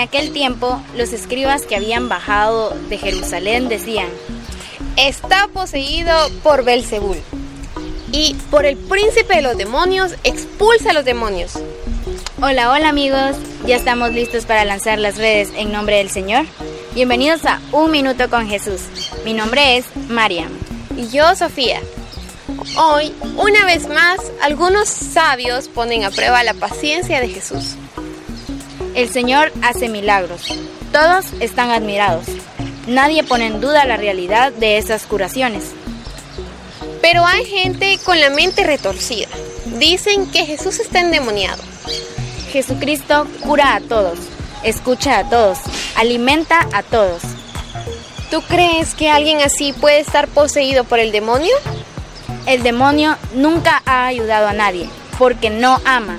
aquel tiempo, los escribas que habían bajado de Jerusalén decían: Está poseído por Belzebul. Y por el príncipe de los demonios, expulsa a los demonios. Hola, hola amigos, ya estamos listos para lanzar las redes en nombre del Señor. Bienvenidos a Un Minuto con Jesús. Mi nombre es Mariam. Y yo, Sofía. Hoy, una vez más, algunos sabios ponen a prueba la paciencia de Jesús. El Señor hace milagros. Todos están admirados. Nadie pone en duda la realidad de esas curaciones. Pero hay gente con la mente retorcida. Dicen que Jesús está endemoniado. Jesucristo cura a todos, escucha a todos, alimenta a todos. ¿Tú crees que alguien así puede estar poseído por el demonio? El demonio nunca ha ayudado a nadie, porque no ama.